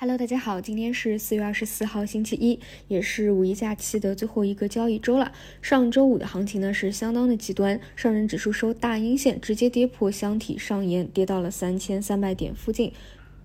Hello，大家好，今天是四月二十四号，星期一，也是五一假期的最后一个交易周了。上周五的行情呢是相当的极端，上证指数收大阴线，直接跌破箱体上沿，跌到了三千三百点附近。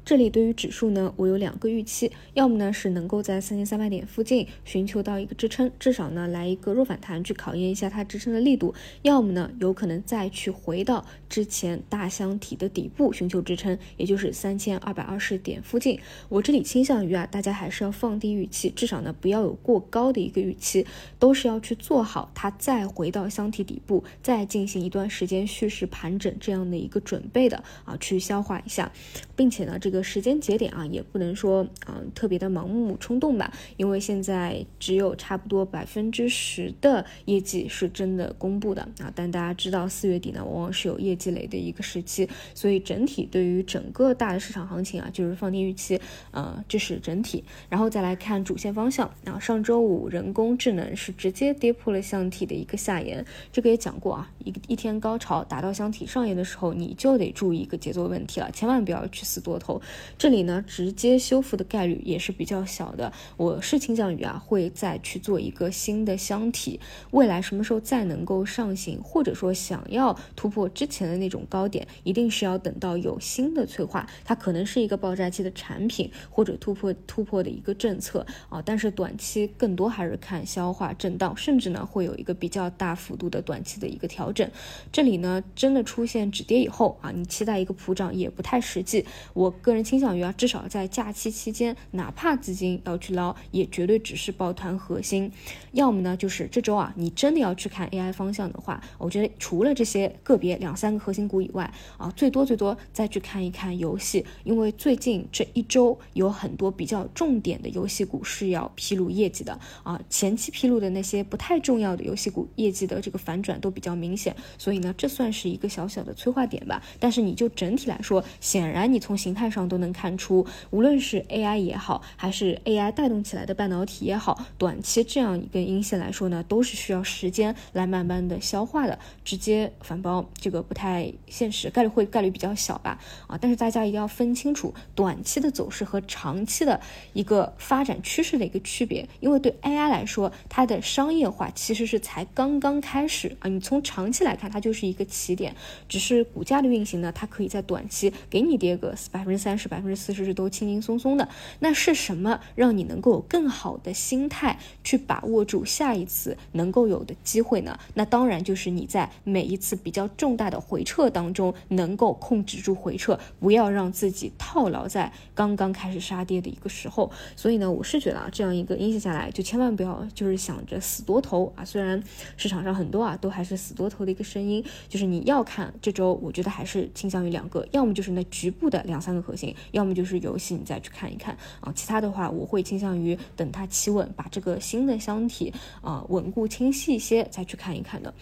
这里对于指数呢，我有两个预期，要么呢是能够在三千三百点附近寻求到一个支撑，至少呢来一个弱反弹去考验一下它支撑的力度；要么呢有可能再去回到之前大箱体的底部寻求支撑，也就是三千二百二十点附近。我这里倾向于啊，大家还是要放低预期，至少呢不要有过高的一个预期，都是要去做好它再回到箱体底部，再进行一段时间蓄势盘整这样的一个准备的啊，去消化一下，并且呢这。个时间节点啊，也不能说嗯特别的盲目冲动吧，因为现在只有差不多百分之十的业绩是真的公布的啊，但大家知道四月底呢，往往是有业绩雷的一个时期，所以整体对于整个大的市场行情啊，就是放低预期，呃，这是整体，然后再来看主线方向啊，上周五人工智能是直接跌破了箱体的一个下沿，这个也讲过啊，一一天高潮达到箱体上沿的时候，你就得注意一个节奏问题了，千万不要去死多头。这里呢，直接修复的概率也是比较小的。我是倾向于啊，会再去做一个新的箱体。未来什么时候再能够上行，或者说想要突破之前的那种高点，一定是要等到有新的催化，它可能是一个爆炸期的产品，或者突破突破的一个政策啊。但是短期更多还是看消化震荡，甚至呢会有一个比较大幅度的短期的一个调整。这里呢真的出现止跌以后啊，你期待一个普涨也不太实际。我个个人倾向。于啊，至少在假期期间，哪怕资金要去捞，也绝对只是抱团核心。要么呢，就是这周啊，你真的要去看 AI 方向的话，我觉得除了这些个别两三个核心股以外啊，最多最多再去看一看游戏，因为最近这一周有很多比较重点的游戏股是要披露业绩的啊。前期披露的那些不太重要的游戏股业绩的这个反转都比较明显，所以呢，这算是一个小小的催化点吧。但是你就整体来说，显然你从形态上都能看。出，无论是 AI 也好，还是 AI 带动起来的半导体也好，短期这样一个阴线来说呢，都是需要时间来慢慢的消化的。直接反包这个不太现实，概率会概率比较小吧？啊，但是大家一定要分清楚短期的走势和长期的一个发展趋势的一个区别。因为对 AI 来说，它的商业化其实是才刚刚开始啊。你从长期来看，它就是一个起点，只是股价的运行呢，它可以在短期给你跌个百分之三是、百分之。四十是都轻轻松松的，那是什么让你能够有更好的心态去把握住下一次能够有的机会呢？那当然就是你在每一次比较重大的回撤当中能够控制住回撤，不要让自己套牢在刚刚开始杀跌的一个时候。所以呢，我是觉得啊，这样一个阴线下来，就千万不要就是想着死多头啊。虽然市场上很多啊都还是死多头的一个声音，就是你要看这周，我觉得还是倾向于两个，要么就是那局部的两三个核心，要。么就是游戏，你再去看一看啊。其他的话，我会倾向于等它企稳，把这个新的箱体啊稳固清晰一些，再去看一看的。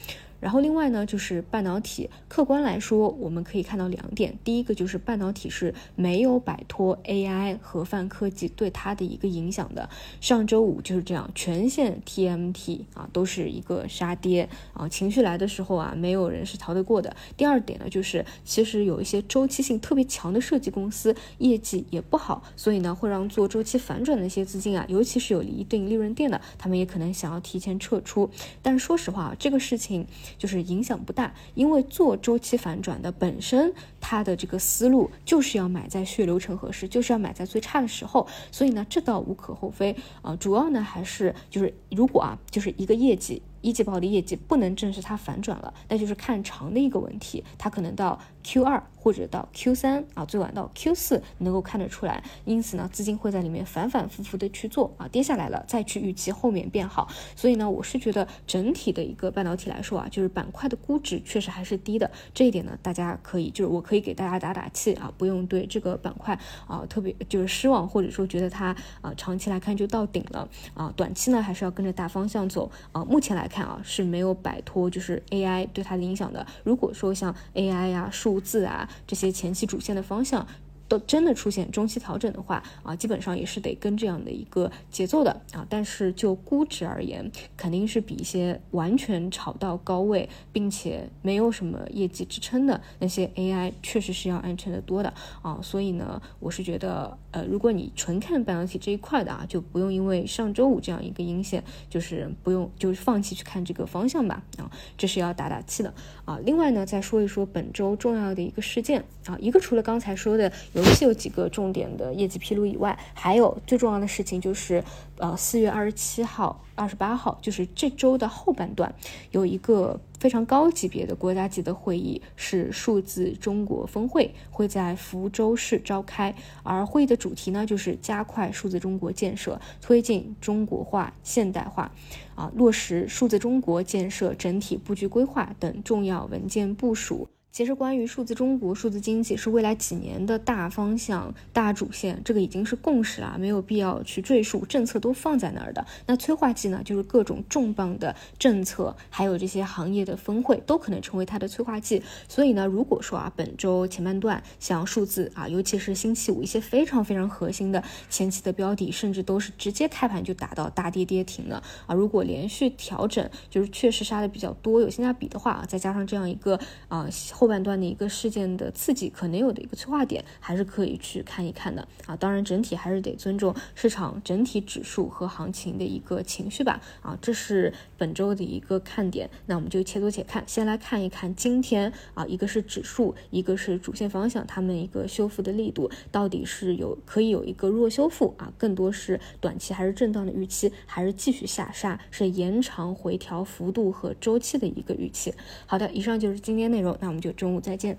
然后另外呢，就是半导体，客观来说，我们可以看到两点。第一个就是半导体是没有摆脱 AI 和泛科技对它的一个影响的。上周五就是这样，全线 TMT 啊都是一个杀跌啊，情绪来的时候啊，没有人是逃得过的。第二点呢，就是其实有一些周期性特别强的设计公司业绩也不好，所以呢会让做周期反转的一些资金啊，尤其是有一定利润垫的，他们也可能想要提前撤出。但是说实话啊，这个事情。就是影响不大，因为做周期反转的本身，它的这个思路就是要买在血流成河时，就是要买在最差的时候，所以呢，这倒无可厚非啊。主要呢还是就是如果啊，就是一个业绩。一季报的业绩不能证实它反转了，那就是看长的一个问题，它可能到 Q 二或者到 Q 三啊，最晚到 Q 四能够看得出来。因此呢，资金会在里面反反复复的去做啊，跌下来了再去预期后面变好。所以呢，我是觉得整体的一个半导体来说啊，就是板块的估值确实还是低的。这一点呢，大家可以就是我可以给大家打打气啊，不用对这个板块啊特别就是失望，或者说觉得它啊长期来看就到顶了啊，短期呢还是要跟着大方向走啊。目前来。看啊是没有摆脱就是 AI 对它的影响的。如果说像 AI 呀、数字啊这些前期主线的方向。都真的出现中期调整的话啊，基本上也是得跟这样的一个节奏的啊。但是就估值而言，肯定是比一些完全炒到高位，并且没有什么业绩支撑的那些 AI，确实是要安全的多的啊。所以呢，我是觉得，呃，如果你纯看半导体这一块的啊，就不用因为上周五这样一个阴线，就是不用就是放弃去看这个方向吧啊，这是要打打气的啊。另外呢，再说一说本周重要的一个事件啊，一个除了刚才说的游戏有几个重点的业绩披露以外，还有最重要的事情就是，呃，四月二十七号、二十八号，就是这周的后半段，有一个非常高级别的国家级的会议，是数字中国峰会，会在福州市召开。而会议的主题呢，就是加快数字中国建设，推进中国化现代化，啊，落实数字中国建设整体布局规划等重要文件部署。其实，关于数字中国、数字经济是未来几年的大方向、大主线，这个已经是共识了，没有必要去赘述。政策都放在那儿的。那催化剂呢，就是各种重磅的政策，还有这些行业的峰会，都可能成为它的催化剂。所以呢，如果说啊，本周前半段像数字啊，尤其是星期五一些非常非常核心的前期的标的，甚至都是直接开盘就打到大跌跌停了啊。如果连续调整，就是确实杀的比较多，有性价比的话啊，再加上这样一个啊。后半段的一个事件的刺激，可能有的一个催化点，还是可以去看一看的啊。当然，整体还是得尊重市场整体指数和行情的一个情绪吧啊。这是本周的一个看点，那我们就且走且看。先来看一看今天啊，一个是指数，一个是主线方向，它们一个修复的力度到底是有可以有一个弱修复啊，更多是短期还是震荡的预期，还是继续下杀，是延长回调幅度和周期的一个预期。好的，以上就是今天内容，那我们就中午再见。